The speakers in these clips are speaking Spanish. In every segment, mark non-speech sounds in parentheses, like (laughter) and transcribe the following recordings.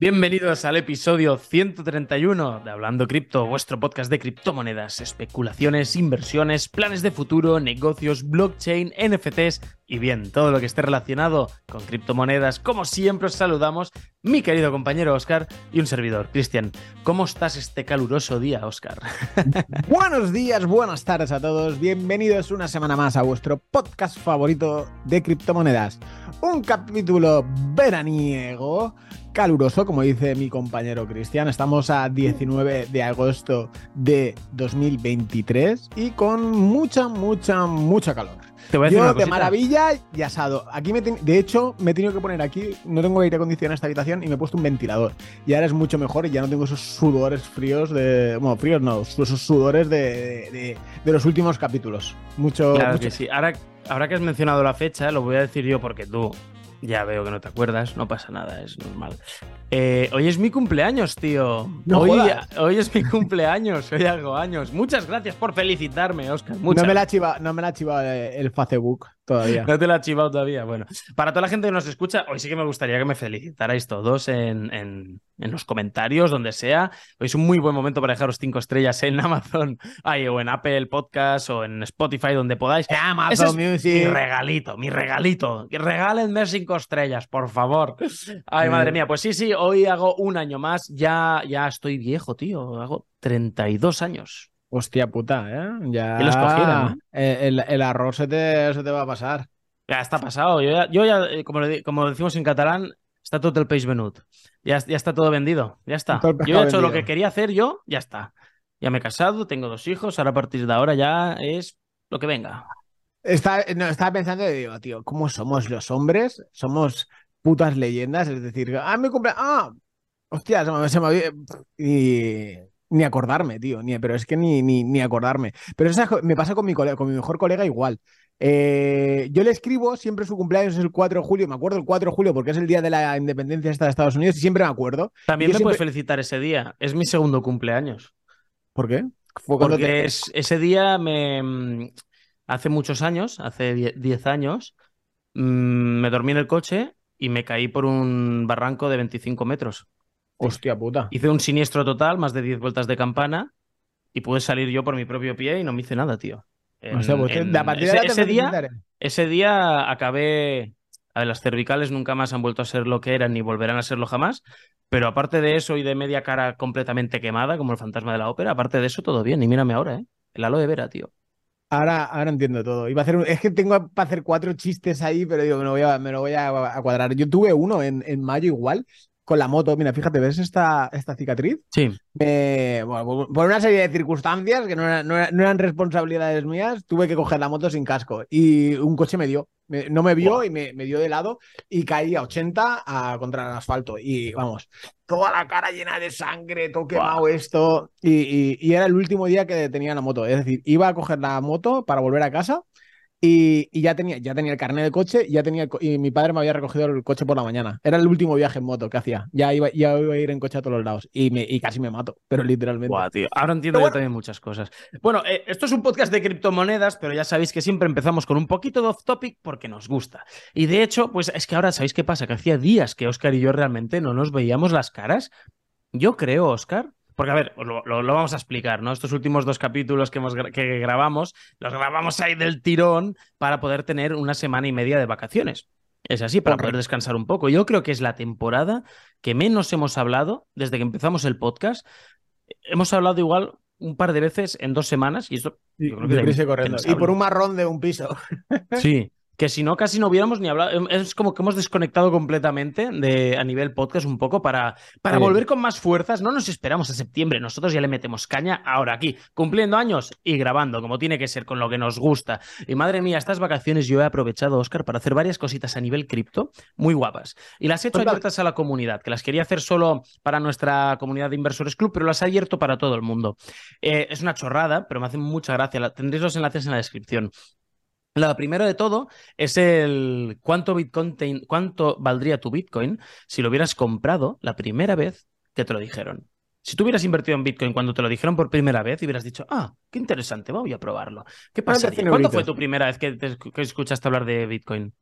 Bienvenidos al episodio 131 de Hablando Cripto, vuestro podcast de criptomonedas, especulaciones, inversiones, planes de futuro, negocios, blockchain, NFTs y bien, todo lo que esté relacionado con criptomonedas. Como siempre os saludamos, mi querido compañero Oscar y un servidor, Cristian. ¿Cómo estás este caluroso día, Oscar? (laughs) Buenos días, buenas tardes a todos. Bienvenidos una semana más a vuestro podcast favorito de criptomonedas. Un capítulo veraniego caluroso, como dice mi compañero Cristian. Estamos a 19 de agosto de 2023 y con mucha, mucha, mucha calor. Te voy a decir Yo una de maravilla y asado. Aquí me de hecho, me he tenido que poner aquí, no tengo aire acondicionado en esta habitación y me he puesto un ventilador. Y ahora es mucho mejor y ya no tengo esos sudores fríos de. Bueno, fríos no, esos sudores de, de- de los últimos capítulos. Mucho. Claro mucho- que sí. Ahora, ahora que has mencionado la fecha, lo voy a decir yo porque tú ya veo que no te acuerdas, no pasa nada, es normal. Eh, hoy es mi cumpleaños, tío. No hoy, hoy es mi cumpleaños, hoy hago años. Muchas gracias por felicitarme, Oscar. Muchas no me la ha chivado, no me la eh, el Facebook todavía. No te la chivado todavía. Bueno, para toda la gente que nos escucha, hoy sí que me gustaría que me felicitarais todos en, en- en los comentarios, donde sea. Hoy es un muy buen momento para dejaros cinco estrellas en Amazon ay, o en Apple Podcast o en Spotify, donde podáis. Amazon es mi Music. regalito, mi regalito. Regálenme cinco estrellas, por favor. Ay, madre mía. Pues sí, sí, hoy hago un año más. Ya, ya estoy viejo, tío. Hago 32 años. Hostia puta, ¿eh? Ya. ¿Quién los no? Eh, El, el arroz se te, se te va a pasar. Ya está pasado. Yo ya, yo ya, eh, como, le como decimos en catalán, está todo el peix venut. Ya, ya está todo vendido. Ya está. Yo he hecho lo que quería hacer yo, ya está. Ya me he casado, tengo dos hijos, ahora a partir de ahora ya es lo que venga. Está, no, estaba pensando y digo, tío, ¿cómo somos los hombres? Somos putas leyendas, es decir, ah, mi cumple, ah, hostia, se me, se me y ni acordarme, tío, ni, pero es que ni, ni, ni acordarme. Pero esa, me pasa con mi colega, con mi mejor colega igual. Eh, yo le escribo, siempre su cumpleaños es el 4 de julio, me acuerdo el 4 de julio porque es el día de la independencia de Estados Unidos y siempre me acuerdo. También me puedes siempre- felicitar ese día. Es mi segundo cumpleaños. ¿Por qué? Porque te- es, ese día me. mm, Hace muchos años, hace 10 años, mm, me dormí en el coche y me caí por un barranco de 25 metros. Hostia puta. Hice un siniestro total, más de 10 vueltas de campana, y pude salir yo por mi propio pie y no me hice nada, tío. En- O sea, pues, en- de- a partir de ese, día, ese día acabé. A ver, las cervicales nunca más han vuelto a ser lo que eran ni volverán a serlo jamás. Pero aparte de eso y de media cara completamente quemada, como el fantasma de la ópera, aparte de eso, todo bien. Y mírame ahora, ¿eh? El aloe vera, tío. Ahora, ahora entiendo todo. Iba a hacer Es que tengo para hacer cuatro chistes ahí, pero digo, me lo voy a, me lo voy a, a cuadrar. Yo tuve uno en, en mayo igual, con la moto. Mira, fíjate, ¿ves esta, esta cicatriz? Sí. Bueno, por- una serie de circunstancias que no, era- no era- no eran responsabilidades mías, tuve que coger la moto sin casco. Y un coche me dio. Me- no me vio y me, me dio de lado y caí a 80 a, contra el asfalto. Y vamos, toda la cara llena de sangre, todo quemado esto. Y, y- y era el último día que tenía la moto. Es decir, iba a coger la moto para volver a casa y, y ya, tenía, ya tenía el carnet de coche ya tenía y mi padre me había recogido el coche por la mañana. Era el último viaje en moto que hacía. Ya iba, ya iba a ir en coche a todos los lados. Y, me, y casi me mato, pero literalmente. Buah, tío. Ahora entiendo yo también muchas cosas. Bueno, eh, esto es un podcast de criptomonedas, pero ya sabéis que siempre empezamos con un poquito de off topic porque nos gusta. Y de hecho, pues es que ahora sabéis qué pasa, que hacía días que Oscar y yo realmente no nos veíamos las caras. Yo creo, Oscar. Porque, a ver, lo, lo- lo vamos a explicar, ¿no? Estos últimos dos capítulos que, hemos, que grabamos, los grabamos ahí del tirón para poder tener una semana y media de vacaciones. Es así, para Correcto. poder descansar un poco. Yo creo que es la temporada que menos hemos hablado desde que empezamos el podcast. Hemos hablado igual un par de veces en dos semanas y esto yo creo que corriendo. Y por un marrón de un piso. Sí, que si no, casi no hubiéramos ni hablado. Em, Es como que hemos desconectado completamente de, a nivel podcast un poco para, para Sí. volver con más fuerzas. No nos esperamos a septiembre, nosotros ya le metemos caña ahora aquí, cumpliendo años y grabando, como tiene que ser, con lo que nos gusta. Y madre mía, estas vacaciones yo he aprovechado, Oscar, para hacer varias cositas a nivel cripto muy guapas. Y las he hecho Cuéntame. abiertas a la comunidad, que las quería hacer solo para nuestra comunidad de inversores club, pero las he abierto para todo el mundo. Eh, es una chorrada, pero me hace mucha gracia. Tendréis los enlaces en la descripción. La primera de todo es el cuánto Bitcoin te- cuánto valdría tu Bitcoin si lo hubieras comprado la primera vez que te lo dijeron. Si tú hubieras invertido en Bitcoin cuando te lo dijeron por primera vez y hubieras dicho, ah, qué interesante, voy a probarlo. ¿Qué? 100 ¿Cuándo fue tu primera vez que, te- que escuchaste hablar de Bitcoin?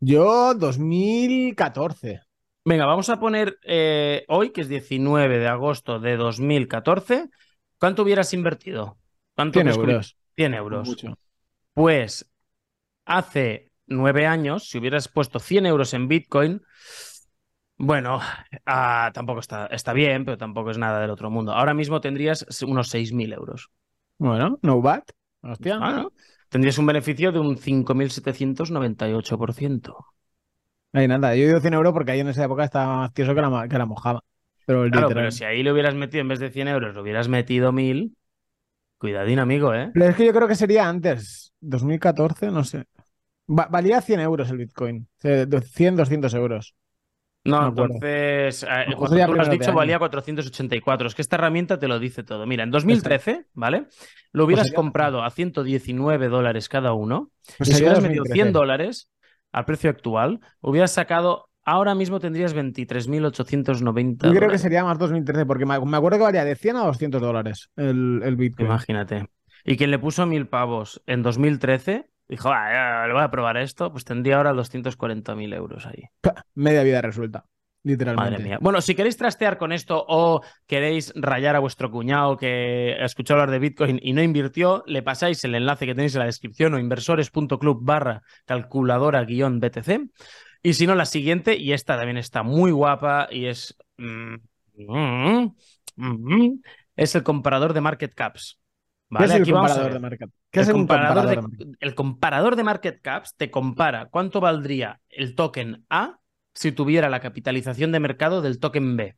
Yo, 2014. Venga, vamos a poner eh, hoy, que es 19 de agosto de 2014, ¿cuánto hubieras invertido? ¿Cuánto 100 crees que hubi- euros. 100 euros. Mucho. Pues hace nueve años, si hubieras puesto 100 euros en Bitcoin, bueno, ah, tampoco está, está bien, pero tampoco es nada del otro mundo. Ahora mismo tendrías unos 6.000 euros. Bueno, no bad. Hostia. Ah, ¿no? Tendrías un beneficio de un 5.798%. Ahí nada, yo digo 100 euros porque ahí en esa época estaba más tieso que la, que la mojaba. Pero Claro, literal. pero si ahí le hubieras metido, en vez de 100 euros, le hubieras metido 1.000, cuidadín, amigo, ¿eh? Pero es que yo creo que sería antes, 2014, no sé. Va- valía 100 euros el Bitcoin. Eh, de 100, 200 euros. No, entonces, eh, cuando tú lo has dicho, valía 484. Es que esta herramienta te lo dice todo. Mira, en 2013, ¿vale? Lo hubieras sería- comprado a 119 dólares cada uno. Pues y si hubieras metido 2013. 100 dólares al precio actual, hubieras sacado, ahora mismo tendrías 23.890 Yo creo que dólares. sería más 2013 porque me me acuerdo que valía de 100 a 200 dólares el, el Bitcoin. Imagínate. Y quien le puso mil pavos en 2013, dijo, ah, le voy a probar esto, pues tendría ahora 240.000 euros ahí. Media vida resuelta, literalmente. Madre mía. Bueno, si queréis trastear con esto o queréis rayar a vuestro cuñado que escuchó hablar de Bitcoin y no invirtió, le pasáis el enlace que tenéis en la descripción o inversores.club barra calculadora guion BTC. Y si no, la siguiente, y esta también está muy guapa y es... mm, mm, mm, es el comparador de market caps. ¿Qué es el Aquí comparador de market? ¿Qué El es comparador comparador de- de market? el comparador de market caps te compara cuánto valdría el token A si tuviera la capitalización de mercado del token B.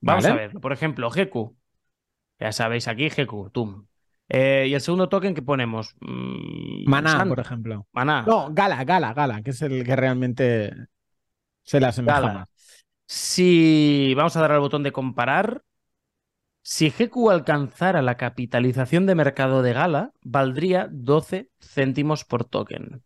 Vamos Vale. a ver, por ejemplo, GQ. Ya sabéis aquí, GQ, TUM. Eh, y el segundo token que ponemos. Mm, Maná, por ejemplo. Maná. No, Gala, Gala, Gala, que es el que realmente se le asemeja. Si vamos a dar al botón de comparar, si GQ alcanzara la capitalización de mercado de Gala, valdría 12 céntimos por token.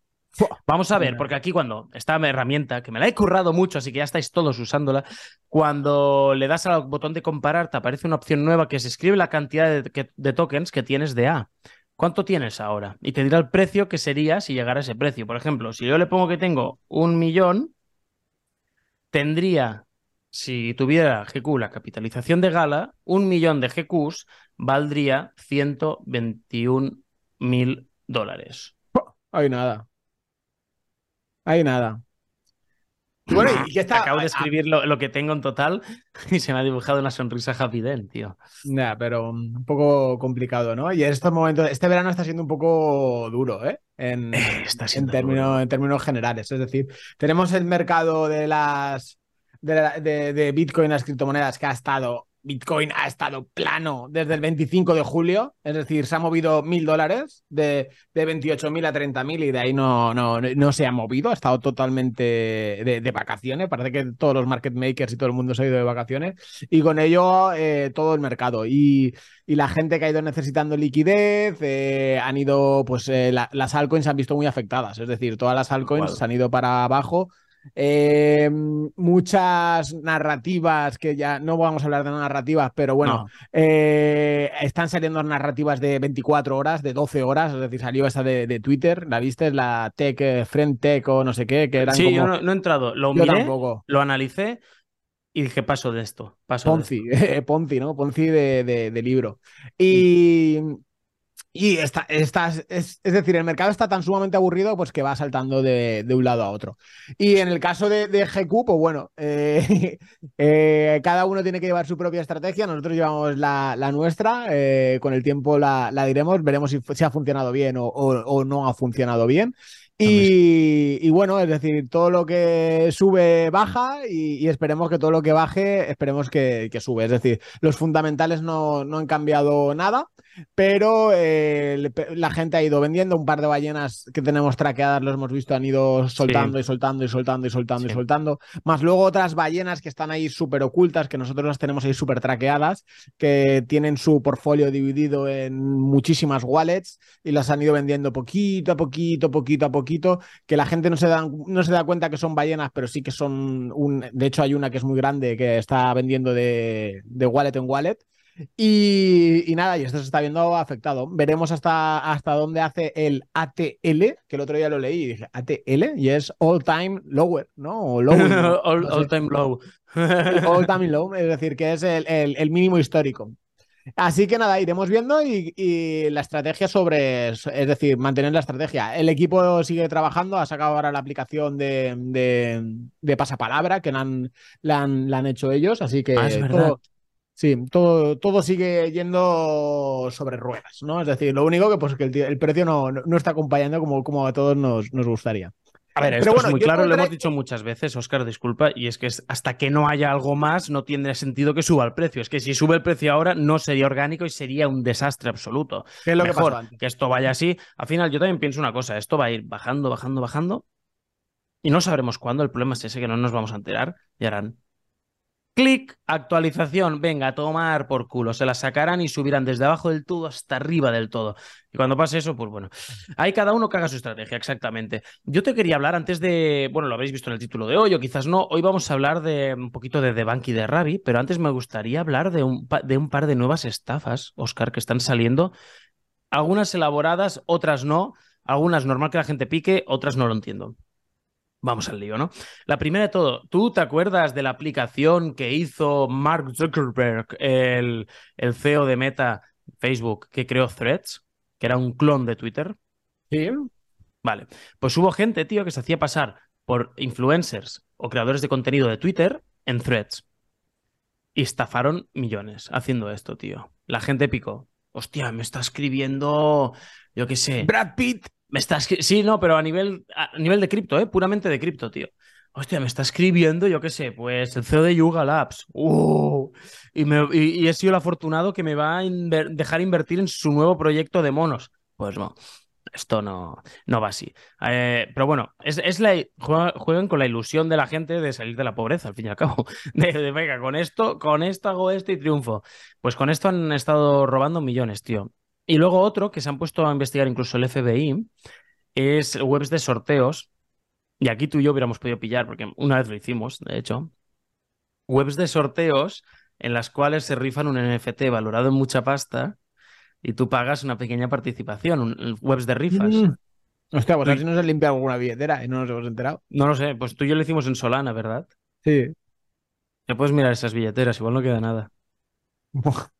Vamos a ver, porque aquí cuando esta herramienta, que me la he currado mucho, así que ya estáis todos usándola, cuando le das al botón de comparar, te aparece una opción nueva que se escribe la cantidad de, de tokens que tienes de A. ¿Cuánto tienes ahora? Y te dirá el precio que sería si llegara a ese precio. Por ejemplo, si yo le pongo que tengo un millón, tendría, si tuviera GQ la capitalización de Gala, un millón de GQs valdría 121 mil dólares. Hay nada. Hay nada. Bueno, y que está. Acabo de ah, escribir lo, lo que tengo en total y se me ha dibujado una sonrisa Happy Dent, tío. Nah, pero un poco complicado, ¿no? Y en estos momentos, este verano está siendo un poco duro, ¿eh? En, Eh, está en, siendo términos, duro. en términos generales. Es decir, tenemos el mercado de las de, la- de- de Bitcoin, las criptomonedas, que ha estado. Bitcoin ha estado plano desde el 25 de julio, es decir, se ha movido mil dólares de, de 28.000 a 30.000 y de ahí no, no, no se ha movido, ha estado totalmente de, de vacaciones, parece que todos los market makers y todo el mundo se ha ido de vacaciones y con ello eh, todo el mercado y, y la gente que ha ido necesitando liquidez eh, han ido, pues eh, la- las altcoins se han visto muy afectadas, es decir, todas las altcoins se han ido para abajo. Eh, muchas narrativas que ya no vamos a hablar de narrativas, pero bueno, No, eh, están saliendo narrativas de 24 horas, de 12 horas, es decir, salió esta de, de Twitter, ¿la viste? La Tech, eh, Friend Tech o no sé qué, que eran sí, como... yo no, no he entrado. Lo Yo miré, tampoco. lo analicé y dije, paso de esto. Paso de Ponzi, (laughs) Ponzi, ¿no? Ponzi de, de- de libro. Y, y está, es, es decir, el mercado está tan sumamente aburrido pues que va saltando de, de un lado a otro. Y en el caso de, de GQ, pues bueno, eh, (laughs) eh, cada uno tiene que llevar su propia estrategia. Nosotros llevamos la, la nuestra. eh, con el tiempo la, la diremos, veremos si, ha funcionado bien o- o no ha funcionado bien. Y, y bueno, es decir, todo lo que sube baja y, y esperemos que todo lo que baje, esperemos que, que sube. Es decir, los fundamentales no, no han cambiado nada, pero eh, la gente ha ido vendiendo. Un par de ballenas que tenemos traqueadas, los hemos visto, han ido soltando y soltando y soltando y soltando y soltando. Más luego otras ballenas que están ahí súper ocultas, que nosotros las tenemos ahí súper traqueadas, que tienen su portfolio dividido en muchísimas wallets y las han ido vendiendo poquito a poquito, poquito a poquito, que la gente no se da, no se da cuenta que son ballenas, pero sí que son un... De hecho hay una que es muy grande que está vendiendo de, de wallet en wallet. Y, y nada, y esto se está viendo afectado. Veremos hasta, hasta dónde hace el ATL, que el otro día lo leí y dije, ATL, y es All Time Lower, ¿no? O (laughs) all, time low. All Time Low, es decir, que es el, el- el mínimo histórico. Así que nada, iremos viendo y, y la estrategia sobre, es decir, mantener la estrategia. El equipo sigue trabajando, ha sacado ahora la aplicación de, de, de pasapalabra que la han, la han, la han hecho ellos, así que Ah, es todo, sí, todo, todo sigue yendo sobre ruedas, ¿no? Es decir, lo único que, pues, que el precio no, no, no está acompañando como, como a todos nos, nos gustaría. A ver, Pero esto bueno, es muy claro, lo hemos dicho muchas veces, Oscar, disculpa, y es que hasta que no haya algo más no tiene sentido que suba el precio. Es que si sube el precio ahora no sería orgánico y sería un desastre absoluto. ¿Qué es lo que Mejor pasó antes? que esto vaya así. Al final, yo también pienso una cosa, esto va a ir bajando, bajando, bajando, y no sabremos cuándo. El problema es ese que no nos vamos a enterar y harán clic, actualización, venga, a tomar por culo. Se la sacarán y subirán desde abajo del todo hasta arriba del todo. Y cuando pase eso, pues bueno, hay cada uno que haga su estrategia, exactamente. Yo te quería hablar antes de, bueno, lo habréis visto en el título de hoy o quizás no, hoy vamos a hablar de un poquito de The Bank y de Ravi, pero antes me gustaría hablar de un, de un par de nuevas estafas, Oscar, que están saliendo. Algunas elaboradas, otras no. Algunas normal que la gente pique, otras no lo entiendo. Vamos al lío, ¿no? La primera de todo, ¿tú te acuerdas de la aplicación que hizo Mark Zuckerberg, el, el CEO de Meta, Facebook, que creó Threads, que era un clon de Twitter? Sí, Vale, pues hubo gente, tío, que se hacía pasar por influencers o creadores de contenido de Twitter en Threads. Y estafaron millones haciendo esto, tío. La gente picó. Hostia, me está escribiendo, yo qué sé. Brad Pitt. Me está escri- Sí, no, pero a nivel, a nivel de cripto, ¿eh? Puramente de cripto, tío. Hostia, me está escribiendo, yo qué sé, pues el CEO de Yuga Labs. ¡Uh! y, me- y- he sido el afortunado que me va a dejar invertir en su nuevo proyecto de monos. Pues no, esto no, no va así. Eh, pero bueno, es, es la, juega- juegan con la ilusión de la gente de salir de la pobreza, al fin y al cabo. (laughs) De, de, venga, con esto, con esto hago esto y triunfo. Pues con esto han estado robando millones, tío. Y luego otro que se han puesto a investigar incluso el FBI es webs de sorteos. Y aquí tú y yo hubiéramos podido pillar, porque una vez lo hicimos, de hecho. Webs de sorteos en las cuales se rifan un NFT valorado en mucha pasta y tú pagas una pequeña participación, un- webs de rifas. Mm. Hostia, pues a ver si nos han limpiado alguna billetera y no nos hemos enterado. No lo sé, pues tú y yo lo hicimos en Solana, ¿verdad? Sí. Ya puedes mirar esas billeteras, igual no queda nada.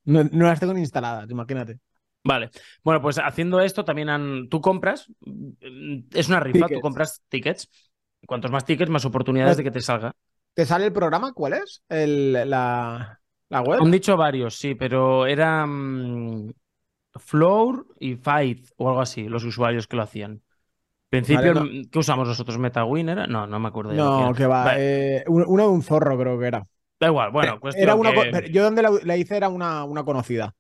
No, no las tengo ni instaladas, imagínate. Vale, bueno, pues haciendo esto también han... Tú compras, mm, es una rifa, tú compras tickets. Cuantos más tickets, más oportunidades de que te salga. ¿Te sale el programa? ¿Cuál es? El, la, la web. Han dicho varios, sí, pero era mm, Floor y Fight o algo así, los usuarios que lo hacían. Principio, Vale, mm, ¿qué usamos nosotros? ¿MetaWinner? No, no me acuerdo No, que va. Vale, eh, un- uno de un zorro, creo que era. da igual, bueno, cuestión Era una, que- yo donde la, la hice era una, una conocida.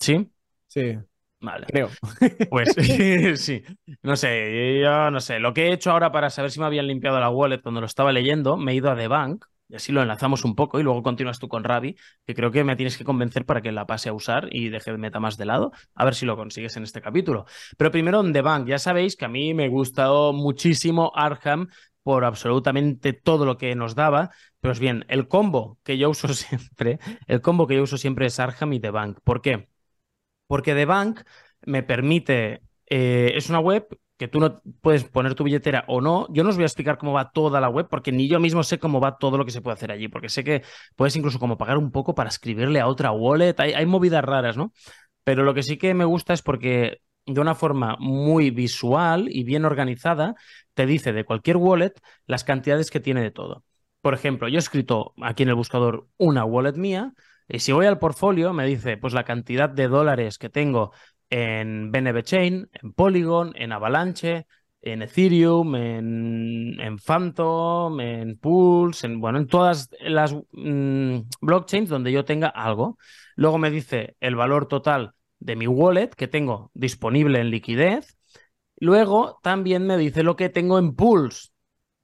¿Sí? Sí, Vale. creo. (laughs) Pues (laughs) sí, no sé, yo no sé. Lo que he hecho ahora para saber si me habían limpiado la wallet cuando lo estaba leyendo, me he ido a The Bank y así lo enlazamos un poco y luego continúas tú con Ravi, que creo que me tienes que convencer para que la pase a usar y deje de meta más de lado, a ver si lo consigues en este capítulo. Pero primero en The Bank, ya sabéis que a mí me gustó muchísimo Arkham por absolutamente todo lo que nos daba. Pues bien, el combo que yo uso (laughs) siempre, el combo que yo uso siempre es Arkham y The Bank. ¿Por qué? Porque The Bank me permite, eh, es una web que tú no puedes poner tu billetera o no. Yo no os voy a explicar cómo va toda la web porque ni yo mismo sé cómo va todo lo que se puede hacer allí, porque sé que puedes incluso como pagar un poco para escribirle a otra wallet. Hay, hay movidas raras, ¿no? Pero lo que sí que me gusta es porque de una forma muy visual y bien organizada te dice de cualquier wallet las cantidades que tiene de todo. Por ejemplo, yo he escrito aquí en el buscador una wallet mía y si voy al portfolio me dice pues la cantidad de dólares que tengo en BNB Chain, en Polygon, en Avalanche, en Ethereum, en, Phantom, en Pulse, en, bueno, en todas las mm, blockchains donde yo tenga algo. Luego me dice el valor total de mi wallet que tengo disponible en liquidez. Luego también me dice lo que tengo en Pulse.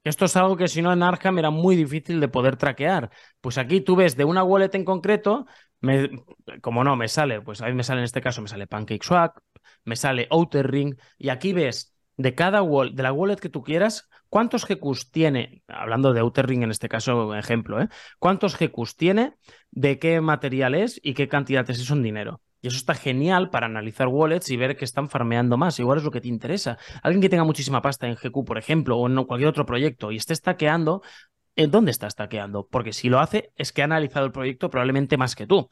Esto es algo que si no en Arkham era muy difícil de poder traquear. Pues aquí tú ves de una wallet en concreto, como no, me sale, pues a mí me sale en este caso, me sale PancakeSwap, me sale Outer Ring, y aquí ves de cada wallet, de la wallet que tú quieras, cuántos GQs tiene, hablando de Outer Ring en este caso, ejemplo, ¿eh? cuántos GQs tiene, de qué material es y qué cantidad es eso en dinero. Y eso está genial para analizar wallets y ver que están farmeando más. Igual es lo que te interesa. Alguien que tenga muchísima pasta en GQ, por ejemplo, o en cualquier otro proyecto y esté stackeando, ¿en dónde está stackeando? Porque si lo hace, es que ha analizado el proyecto probablemente más que tú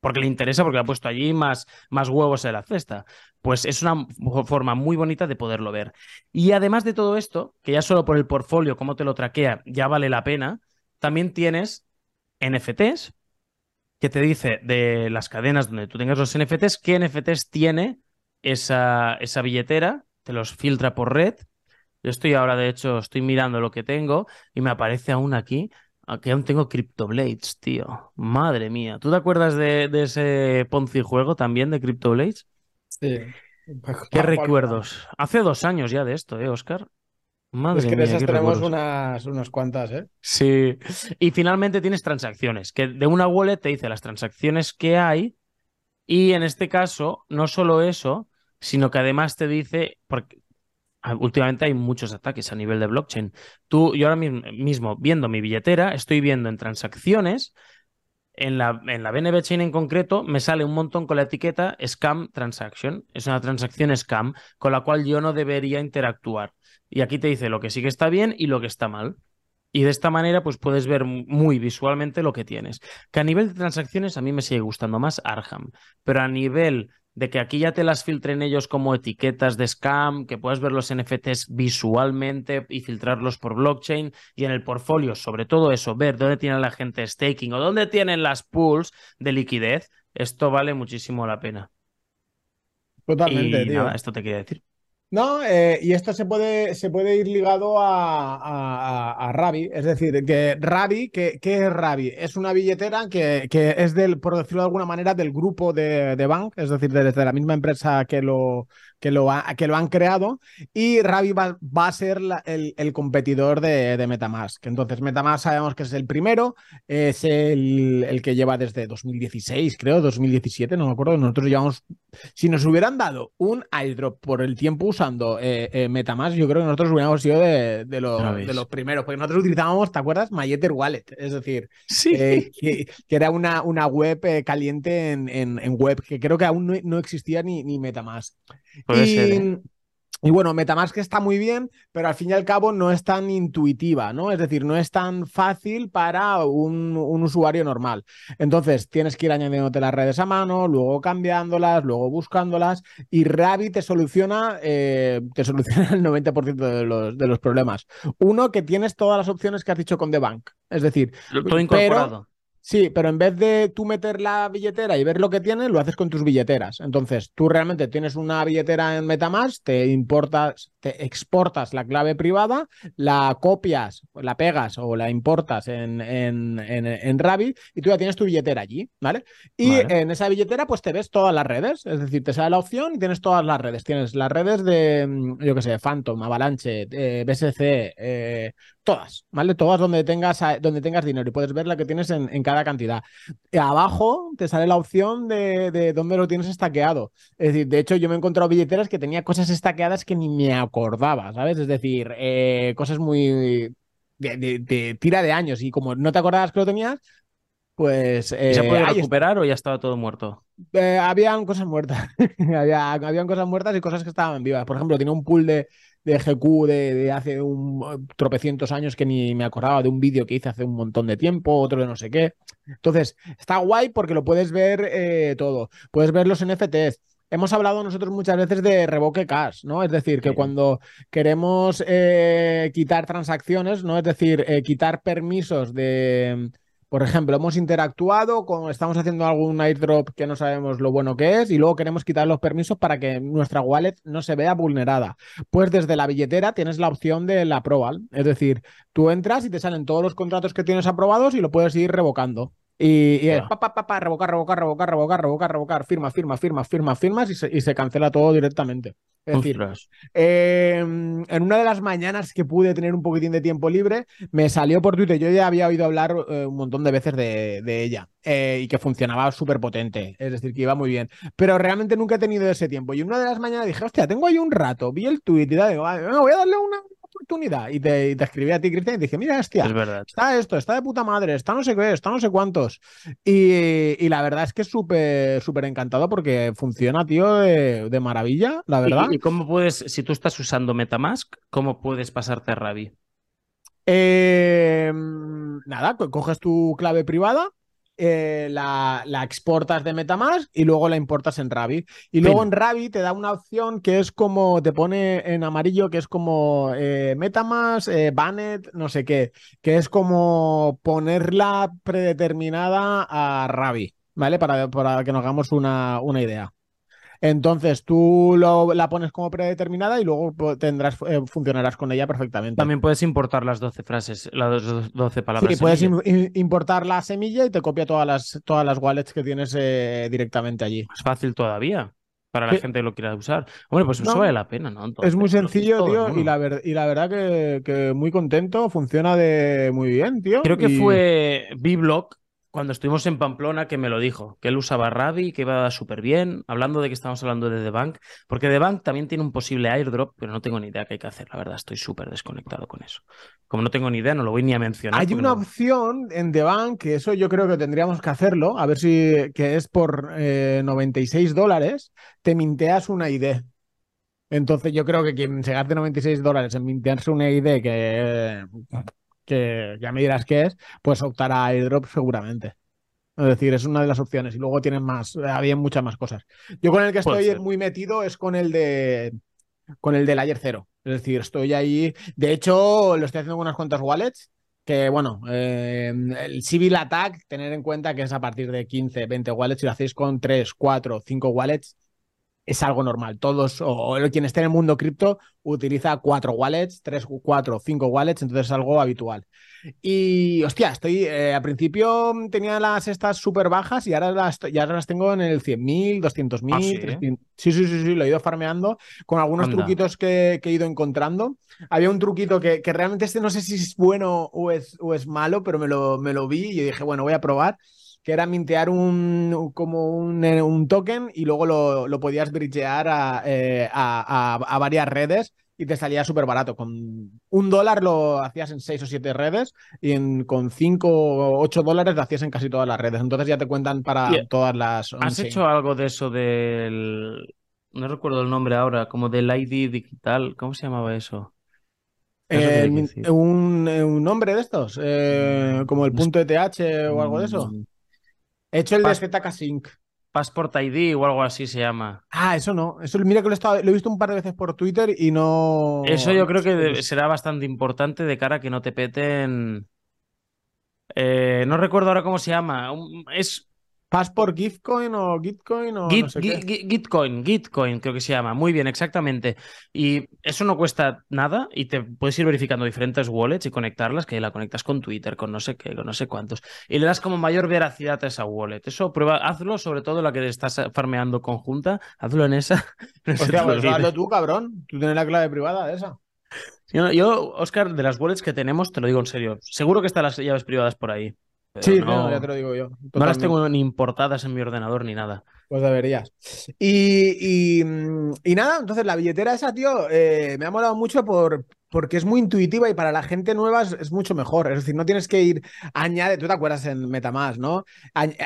porque le interesa, porque ha puesto allí más, más huevos en la cesta. Pues es una forma muy bonita de poderlo ver. Y además de todo esto, que ya solo por el portfolio, cómo te lo traquea, ya vale la pena, también tienes NFTs, que te dice de las cadenas donde tú tengas los NFTs, qué NFTs tiene esa, esa billetera, te los filtra por red. Yo estoy ahora, de hecho, estoy mirando lo que tengo y me aparece aún aquí Aquí aún tengo Blades, tío. Madre mía. ¿Tú te acuerdas de, ese Ponzi juego también de Blades? Sí. ¿Qué recuerdos? Hace dos años ya de esto, ¿eh, Oscar? Madre es que de esas tenemos unas, unas cuantas, ¿eh? Sí. Y finalmente tienes transacciones, que de una wallet te dice las transacciones que hay. Y en este caso, no solo eso, sino que además te dice, porque Ah, últimamente hay muchos ataques a nivel de blockchain. Tú, yo ahora mismo, viendo mi billetera, estoy viendo en transacciones, en la, en la BNB Chain en concreto, me sale un montón con la etiqueta Scam Transaction. Es una transacción scam con la cual yo no debería interactuar. Y aquí te dice lo que sí que está bien y lo que está mal. Y de esta manera, pues puedes ver muy visualmente lo que tienes. Que a nivel de transacciones a mí me sigue gustando más Arham, pero a nivel de que aquí ya te las filtren ellos como etiquetas de scam, que puedas ver los NFTs visualmente y filtrarlos por blockchain y en el portfolio, sobre todo eso, ver dónde tiene la gente staking o dónde tienen las pools de liquidez, esto vale muchísimo la pena. Totalmente, y Nada, esto te quería decir. No, eh, y esto se puede, se puede ir ligado a, a, Ravi. Es decir, que Ravi, ¿qué, es Ravi? Es una billetera que, que, es del, por decirlo de alguna manera, del grupo de, de Bank, es decir, desde la misma empresa que lo, que lo, que lo han creado y Ravi va, a ser el, competidor de, Metamask. Entonces, Metamask sabemos que es el primero, es el, que lleva desde 2016, creo, 2017, no me acuerdo. Nosotros llevamos, si nos hubieran dado un airdrop por el tiempo usando eh, eh, Metamask, yo creo que nosotros hubiéramos sido de, de, los primeros, porque nosotros utilizábamos, ¿te acuerdas? Mayeter Wallet, es decir, eh, que, era una, una web caliente en, en, web, que creo que aún no, existía ni, ni Metamask y, ¿eh? Y, bueno, Metamask está muy bien, pero al fin y al cabo no es tan intuitiva, ¿no? Es decir, no es tan fácil para un, usuario normal. Entonces, tienes que ir añadiéndote las redes a mano, luego cambiándolas, luego buscándolas, y Ravi te soluciona, eh, te (laughs) soluciona el 90% de los, de los problemas. Uno, que tienes todas las opciones que has dicho con The Bank. Es decir, todo incorporado. Sí, pero en vez de tú meter la billetera y ver lo que tiene, lo haces con tus billeteras. Entonces, tú realmente tienes una billetera en Metamask, te importas, te exportas la clave privada, la copias, la pegas o la importas en, en, en, Rabbit y tú ya tienes tu billetera allí, ¿vale? Y en esa billetera, pues te ves todas las redes. Es decir, te sale la opción y tienes todas las redes. Tienes las redes de, mm, yo qué sé, Phantom, Avalanche, eh, BSC, eh, todas, ¿vale? Todas donde tengas, donde tengas dinero y puedes ver la que tienes en, en cada cantidad. Y abajo te sale la opción de, de dónde lo tienes estaqueado. Es decir, de hecho, yo me he encontrado billeteras que tenía cosas estaqueadas que ni me acordaba, ¿sabes? Es decir, eh, cosas muy de, tira de años y como no te acordabas que lo tenías, pues... ¿Se eh, puede recuperar o ya estaba todo muerto? Eh, habían cosas muertas. (laughs) Había, habían cosas muertas y cosas que estaban vivas. Por ejemplo, tenía un pool de, de GQ de, hace un tropecientos años que ni me acordaba de un vídeo que hice hace un montón de tiempo, otro de no sé qué. Entonces, está guay porque lo puedes ver eh, todo. Puedes ver los NFTs. Hemos hablado nosotros muchas veces de revoque cash, ¿no? Es decir, que cuando queremos eh, quitar transacciones, ¿no? Es decir, eh, quitar permisos de, por ejemplo, hemos interactuado, con, estamos haciendo algún airdrop que no sabemos lo bueno que es y luego queremos quitar los permisos para que nuestra wallet no se vea vulnerada. Pues desde la billetera tienes la opción de la approval, es decir, tú entras y te salen todos los contratos que tienes aprobados y lo puedes ir revocando. Y, y es pa, pa, pa, pa, revocar, revocar, revocar, revocar, revocar, revocar, firma, firma, firma, firma, firmas y se, y se cancela todo directamente. Es decir, eh, en una de las mañanas que pude tener un poquitín de tiempo libre, me salió por Twitter. Yo ya había oído hablar eh, un montón de veces de, de ella eh, y que funcionaba súper potente, es decir, que iba muy bien. Pero realmente nunca he tenido ese tiempo. Y una de las mañanas dije, hostia, tengo ahí un rato, vi el tweet y tal, digo, "Ah, venga, voy a darle una oportunidad. Y te, y te escribí a ti, Cristian, y dije, mira, hostia, Es verdad. está esto, está de puta madre, está no sé qué, está no sé cuántos. Y, y la verdad es que es súper, súper encantado porque funciona, tío, de, de maravilla, la verdad. ¿Y, y cómo puedes, si tú estás usando Metamask, cómo puedes pasarte a Ravi? Eh, nada, co- coges tu clave privada, eh, la, la exportas de Metamask y luego la importas en Ravi. Y luego en Ravi te da una opción que es como, te pone en amarillo, que es como eh, Metamask, eh, Banned, no sé qué, que es como ponerla predeterminada a Ravi, ¿vale? Para, para que nos hagamos una, una idea. Entonces tú lo- la pones como predeterminada y luego pues, tendrás, eh, funcionarás con ella perfectamente. También puedes importar las 12 frases, las do- 12 palabras. Sí, puedes importar la semilla y te copia todas las, todas las wallets que tienes eh, directamente allí. Más fácil todavía para la Sí. gente que lo quiera usar. Hombre, pues eso No, vale la pena, ¿no? Entonces, es muy hacéis sencillo, tío, y la, ver- y la verdad que, que muy contento, funciona de muy bien, tío. Creo que y- fue B-Block cuando estuvimos en Pamplona que me lo dijo, que él usaba Ravi, que iba súper bien, hablando de que estamos hablando de The Bank, porque The Bank también tiene un posible airdrop, pero no tengo ni idea qué hay que hacer, la verdad, estoy súper desconectado con eso. Como no tengo ni idea, no lo voy ni a mencionar. Hay una no- opción en The Bank, que eso yo creo que tendríamos que hacerlo, a ver si, que es por eh, 96 dólares, te minteas una ID. Entonces yo creo que quien se gaste 96 dólares en mintearse una ID que, que ya me dirás qué es, pues optará a airdrop seguramente. Es decir, es una de las opciones. Y luego tienen más, había muchas más cosas. Yo con el que estoy muy metido es con el de con el del ayer cero. Es decir, estoy ahí. De hecho, lo estoy haciendo con unas cuantas wallets. Que bueno, eh, el Civil Attack, tener en cuenta que es a partir de 15, 20 wallets. Si lo hacéis con 3, 4, 5 wallets, es algo normal. Todos, o, o quien esté en el mundo cripto, utiliza 4 wallets, 3, 4, 5 wallets, entonces es algo habitual. Y hostia, estoy. eh, al principio tenía las estas súper bajas y ahora las, y ahora las tengo en el 100.000, 200.000. ¿Ah, sí? 300. sí, sí, sí, sí, lo he ido farmeando con algunos Anda. truquitos que, que he ido encontrando. Había un truquito que, que realmente este no sé si es bueno o es, o es malo, pero me lo, me lo vi y yo dije, bueno, voy a probar. Que era mintear un, como un, eh, un token y luego lo, lo podías bridgear a, eh, a, a- a varias redes y te salía súper barato. Con un dólar lo hacías en seis o siete redes y en, con cinco o ocho dólares lo hacías en casi todas las redes. Entonces ya te cuentan para Y- todas las. ¿Has hecho algo de eso del... No recuerdo el nombre ahora, como del ID digital, ¿cómo se llamaba eso? Eh, un, eh, un nombre de estos, eh, como el punto ETH o algo de eso. He hecho el de Pas- ZK Sync. Passport ID o algo así se llama. Ah, eso no. Eso, mira que lo he, estado- lo he visto un par de veces por Twitter y no. Eso yo creo que será bastante importante de cara a que no te peten. Eh, no recuerdo ahora cómo se llama. Un- Es Passport Gitcoin o Gitcoin o Git, no sé Git- qué. Git- Gitcoin, Gitcoin creo que se llama. Muy bien, exactamente. Y eso no cuesta nada y te puedes ir verificando diferentes wallets y conectarlas, que la conectas con Twitter, con no sé qué, con no sé cuántos. Y le das como mayor veracidad a esa wallet. Eso prueba, hazlo, sobre todo la que estás farmeando conjunta, hazlo en esa. (laughs) Te Hostia, pues hazlo tú, cabrón. Tú tienes la clave privada de esa. Yo, Oscar, de las wallets que tenemos, te lo digo en serio, seguro que están las llaves privadas por ahí. Sí, no, no, ya te lo digo yo. no las tengo ni importadas en mi ordenador ni nada. Pues deberías. Y, y, y nada, entonces la billetera esa, tío, eh, me ha molado mucho por, porque es muy intuitiva y para la gente nueva es, es mucho mejor. Es decir, no tienes que ir, añade, tú te acuerdas en Metamask, ¿no?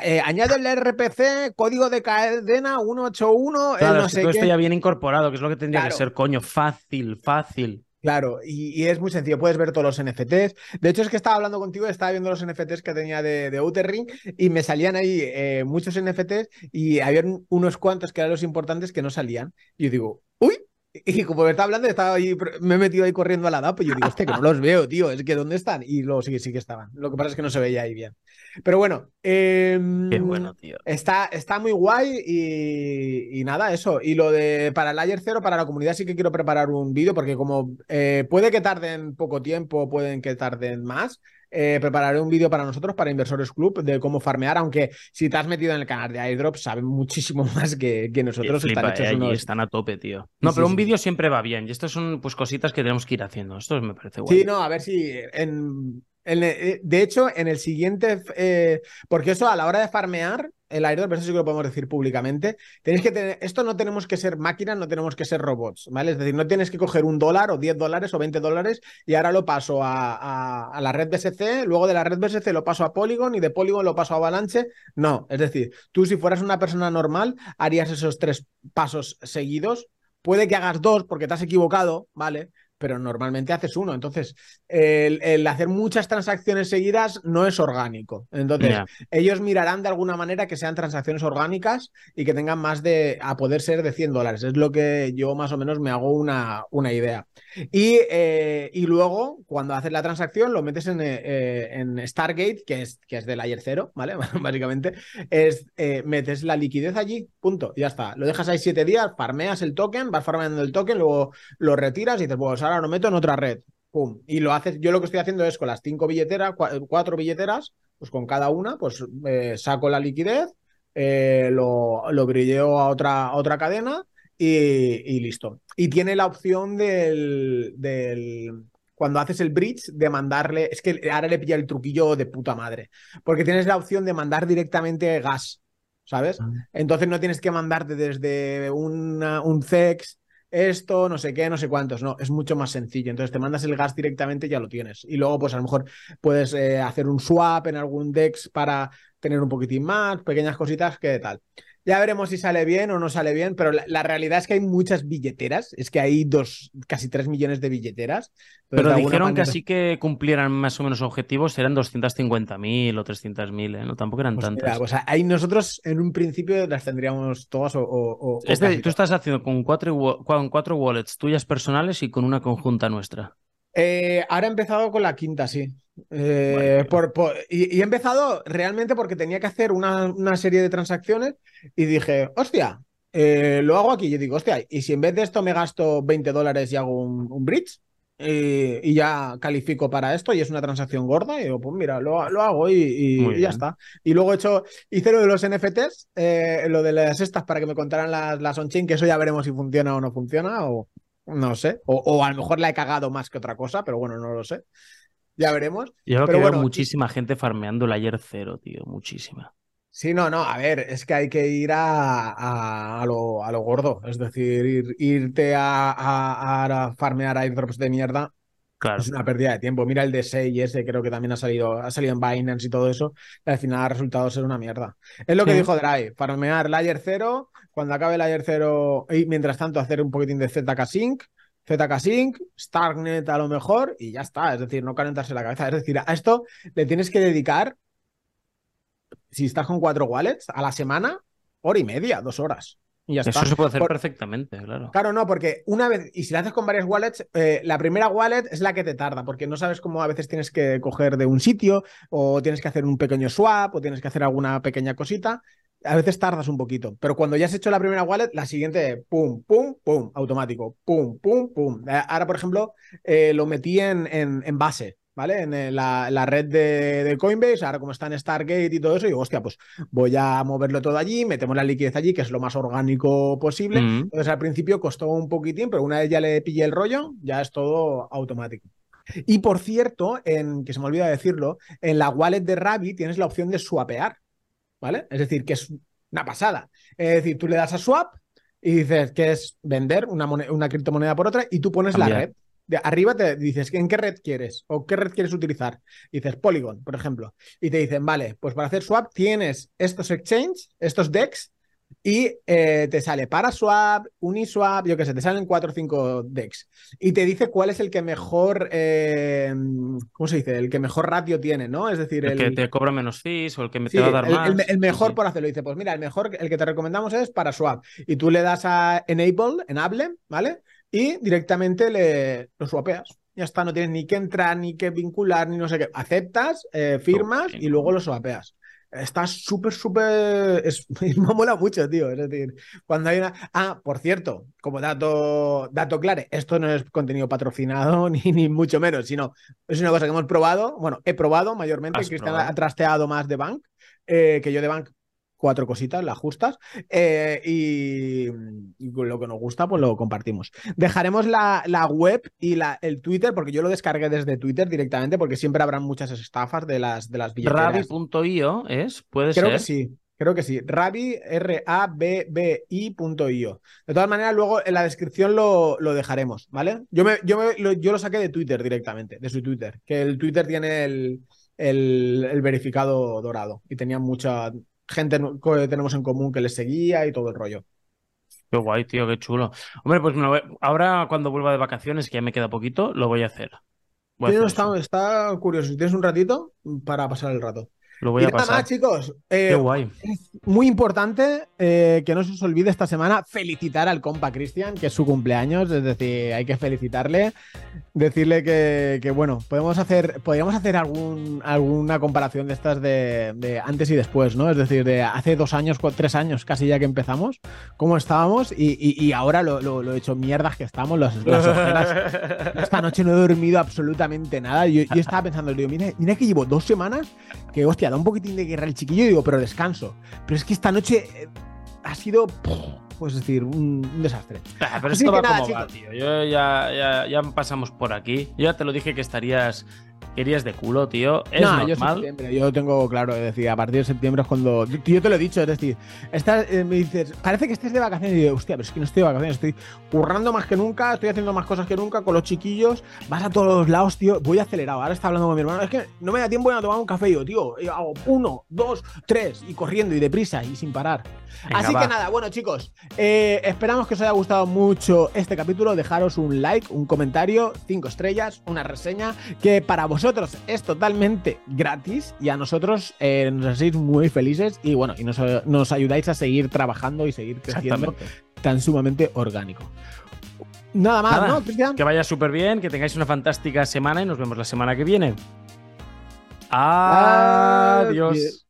Eh, añade el RPC, código de cadena 181, Claro, el no sé todo qué. esto ya viene incorporado, que es lo que tendría que ser, coño, fácil, fácil. Claro, y, es muy sencillo, puedes ver todos los NFTs. De hecho, es que estaba hablando contigo, estaba viendo los NFTs que tenía de, de Outer Ring y me salían ahí eh, muchos NFTs y había unos cuantos que eran los importantes que no salían. Y yo digo, uy, y como me estaba hablando, estaba ahí, me he metido ahí corriendo a la DAP y yo digo, hostia, que no los veo, tío, es que ¿dónde están? Y luego sí, sí que estaban. Lo que pasa es que no se veía ahí bien. Pero bueno, em, Qué bueno, tío. Está, está muy guay y, y nada, eso. Y lo de para el Ayer Cero, para la comunidad sí que quiero preparar un vídeo porque como eh, puede que tarden poco tiempo, pueden que tarden más. Eh, prepararé un vídeo para nosotros, para Inversores Club, de cómo farmear, aunque si te has metido en el canal de airdrop, saben muchísimo (laughs) más que, que nosotros. Flipa, están hechos eh, unos- están a tope, tío. No, Sí, pero sí, un sí. vídeo siempre va bien. Y estas son pues cositas que tenemos que ir haciendo. Esto me parece guay. Sí, no, a ver si en, en- eh, de hecho, en el siguiente, eh, porque eso a la hora de farmear el airdrop, eso sí que lo podemos decir públicamente, tenéis que tener, esto no tenemos que ser máquinas, no tenemos que ser robots, ¿vale? Es decir, no tienes que coger un dólar o 10 dólares o 20 dólares y ahora lo paso a, a- a la red BSC, luego de la red BSC lo paso a Polygon y de Polygon lo paso a Avalanche. No, es decir, tú si fueras una persona normal, harías esos tres pasos seguidos. Puede que hagas dos porque te has equivocado, ¿vale? Pero normalmente haces uno. Entonces, el, el hacer muchas transacciones seguidas no es orgánico. Entonces, ellos mirarán de alguna manera que sean transacciones orgánicas y que tengan más de, a poder ser de 100 dólares. Es lo que yo más o menos me hago una, una idea. Y, eh, y luego, cuando haces la transacción, lo metes en, eh, eh, en Stargate, que es, que es del ayer cero, ¿vale? (laughs) Básicamente, es, metes la liquidez allí, punto, ya está. Lo dejas ahí siete días, farmeas el token, vas farmeando el token, luego lo retiras y dices, pues ahora lo meto en otra red. Pum. Y lo haces, yo lo que estoy haciendo es con las cinco billeteras, cua- cuatro billeteras, pues con cada una, pues saco la liquidez, lo, lo brilleo a otra, a otra cadena y, y listo. Y tiene la opción del, del- Cuando haces el bridge, de mandarle. Es que ahora le pilla el truquillo de puta madre. Porque tienes la opción de mandar directamente gas, ¿sabes? Ah. Entonces no tienes que mandarte desde una- un CEX esto, no sé qué, no sé cuántos, no, es mucho más sencillo. Entonces te mandas el gas directamente y ya lo tienes. Y luego, pues a lo mejor puedes eh, hacer un swap en algún DEX para tener un poquitín más, pequeñas cositas, que tal. Ya veremos si sale bien o no sale bien, pero la, la realidad es que hay muchas billeteras, es que hay dos, casi tres millones de billeteras. Pero de dijeron que así que cumplieran más o menos objetivos eran 250.000 o 300.000, ¿eh? No, tampoco eran Pues tantas. mira, pues ahí nosotros en un principio las tendríamos todas o, o- o- o Es de- casi tú estás haciendo con cuatro, con cuatro wallets tuyas personales y con una conjunta nuestra. Eh, ahora he empezado con la quinta, sí. Eh, por- por- y, y he empezado realmente porque tenía que hacer una, una serie de transacciones y dije, hostia, eh, lo hago aquí. Yo digo, hostia, y si en vez de esto me gasto 20 dólares y hago un, un bridge y ya califico para esto y es una transacción gorda, y digo, pues mira, lo, lo hago y, y- Muy y ya está. Y luego he hecho, hice lo de los NFTs, lo de las estas para que me contaran las, las on-chain, que eso ya veremos si funciona o no funciona, o no sé. O, o a lo mejor la he cagado más que otra cosa, pero bueno, no lo sé. Ya veremos. Yo creo Pero que bueno, veo y- muchísima gente farmeando el ayer cero, tío. Muchísima. Sí, no, no, a ver, es que hay que ir a, a- a lo, a lo gordo. Es decir, ir- irte a, a, a farmear airdrops de mierda Claro. es una pérdida de tiempo. Mira el de 6 ese, creo que también ha salido, ha salido en Binance y todo eso. Y al final ha resultado ser una mierda. Es lo que Sí. dijo Dry, farmear layer 0, cuando acabe layer 0, y mientras tanto hacer un poquitín de ZK Sync, ZK Sync, Starknet a lo mejor, y ya está. Es decir, no calentarse la cabeza. Es decir, a esto le tienes que dedicar, si estás con cuatro wallets, a la semana, hora y media, dos horas. Y ya está. Eso se puede hacer Por- perfectamente, claro. Claro, no, porque una vez, y si la haces con varias wallets, eh, la primera wallet es la que te tarda, porque no sabes cómo a veces tienes que coger de un sitio, o tienes que hacer un pequeño swap, o tienes que hacer alguna pequeña cosita. A veces tardas un poquito, pero cuando ya has hecho la primera wallet, la siguiente, pum, pum, pum, automático, pum, pum, pum. Eh, Ahora, por ejemplo, eh, lo metí en, en, en base, ¿vale? En eh, la, la red de, de Coinbase, ahora como está en Stargate y todo eso, digo, hostia, pues voy a moverlo todo allí, metemos la liquidez allí, que es lo más orgánico posible. Mm. Entonces al principio costó un poquitín, pero una vez ya le pillé el rollo, ya es todo automático. Y por cierto, en, que se me olvida decirlo, en la wallet de Rabi tienes la opción de swapear, ¿vale? Es decir, que es una pasada. Es decir, tú le das a swap y dices que es vender una, una criptomoneda por otra y tú pones la red. De arriba te dices en qué red quieres o qué red quieres utilizar. Dices Polygon, por ejemplo. Y te dicen, vale, pues para hacer swap tienes estos exchange, estos DEX, y eh, te sale Paraswap, Uniswap, yo qué sé, te salen 4 o 5 DEX. Y te dice cuál es el que mejor, eh, ¿cómo se dice? El que mejor ratio tiene, ¿no? Es decir, El, el, que te cobra menos fees o el que me Sí, te va a dar el, más. el- el mejor Sí, por hacerlo. Dice, pues mira, el mejor, el que te recomendamos es Paraswap. Y tú le das a Enable, Enable, ¿vale? Y directamente le lo swapeas. Ya está, no tienes ni que entrar, ni que vincular, ni no sé qué. Aceptas, eh, firmas y luego lo swapeas. está súper, súper. Es, (laughs) me mola mucho, tío. Es decir, cuando hay una. Ah, por cierto, como dato, dato claro, esto no es contenido patrocinado (laughs) ni, ni mucho menos, sino es una cosa que hemos probado. Bueno, he probado mayormente. ¿Has Cristian ha trasteado más de Bank, eh, que yo de Bank cuatro cositas, las justas, eh, y, y lo que nos gusta, pues lo compartimos. Dejaremos la, la web y la, el Twitter, porque yo lo descargué desde Twitter directamente, porque siempre habrán muchas estafas de las, de las billeteras. Rabi.io es, puede Creo ser. que sí. Creo que sí. Rabi, R-A-B-B-I.io. De todas maneras, luego en la descripción lo, lo dejaremos, ¿vale? Yo, me, yo, me- lo, yo lo saqué de Twitter directamente, de su Twitter, que el Twitter tiene el, el, el verificado dorado y tenía mucha gente que tenemos en común que le seguía y todo el rollo. Qué guay, tío, qué chulo. Hombre, pues me lo voy- ahora cuando vuelva de vacaciones, que ya me queda poquito, lo voy a hacer. Voy a hacer está, está curioso. Si tienes un ratito, para pasar el rato. Lo voy y a nada pasar. más, chicos. eh, Qué guay. Es muy importante eh, que no se os olvide esta semana felicitar al compa Cristian, que es su cumpleaños, es decir, hay que felicitarle, decirle que, que, bueno, podemos hacer, podríamos hacer algún, alguna comparación de estas de, de antes y después, ¿no? Es decir, de hace dos años, cu- tres años casi ya que empezamos, cómo estábamos y, y- y ahora lo, lo, lo hecho mierdas que estamos, las, las ojeras (laughs) esta noche no he dormido absolutamente nada. Yo, yo estaba pensando, digo, mira, mira que llevo dos semanas que, hostia, da un poquitín de guerra el chiquillo, digo, pero descanso. Pero es que esta noche eh, ha sido, pues decir, un, un desastre. Ah, pero Así esto va nada, como va, tío. Yo ya, ya, ya pasamos por aquí. Yo ya te lo dije que estarías, querías de culo, tío. Es no, yo normal. septiembre, yo tengo claro, decir, a partir de septiembre es cuando. Yo, yo te lo he dicho, es decir, estás, eh, me dices, parece que estés de vacaciones. Y digo, hostia, pero es que no estoy de vacaciones, estoy currando más que nunca, estoy haciendo más cosas que nunca con los chiquillos, vas a todos los lados, tío. Voy acelerado. Ahora está hablando con mi hermano, es que no me da tiempo de tomar un café. Yo, tío, y hago uno, dos, tres, y corriendo y deprisa y sin parar. Venga, Así va. que nada, bueno chicos, eh, esperamos que os haya gustado mucho este capítulo. Dejaros un like, un comentario, cinco estrellas, una reseña, que para vosotros es totalmente gratis y a nosotros eh, nos hacéis muy felices y bueno, y nos, nos ayudáis a seguir trabajando y seguir creciendo tan sumamente orgánico. Nada más, Nada, ¿no, Cristian? Que vaya súper bien, que tengáis una fantástica semana y nos vemos la semana que viene. Adiós. Adiós.